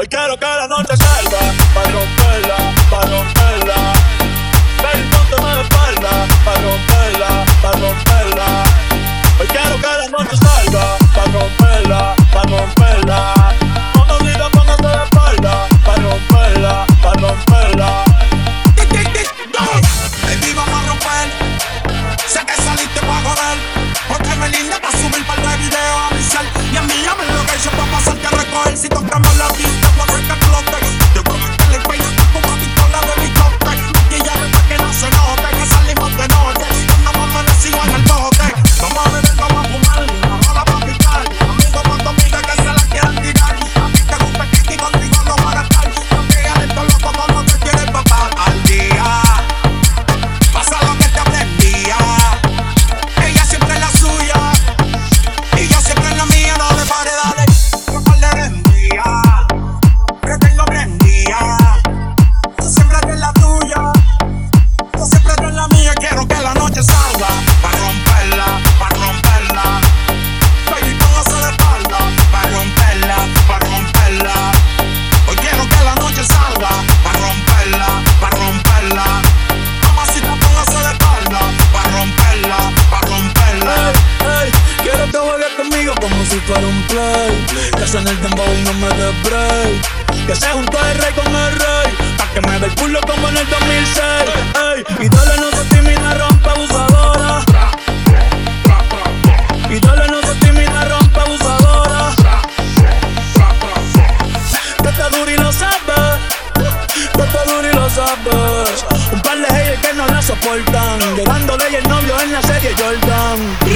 Hoy quiero que la noche salga, para romperla, para romperla. En el dembow y no me dé. Que se juntó el rey con el rey, pa' que me dé el culo como en el 2006. Ey, y dale no se tímida, rompa abusadora. Y dale no se tímida, rompa abusadora. Que está duro y lo sabe. Que está duro y lo sabe. Un par de haters que no la soportan. Llegándole y el novio en la serie Jordan.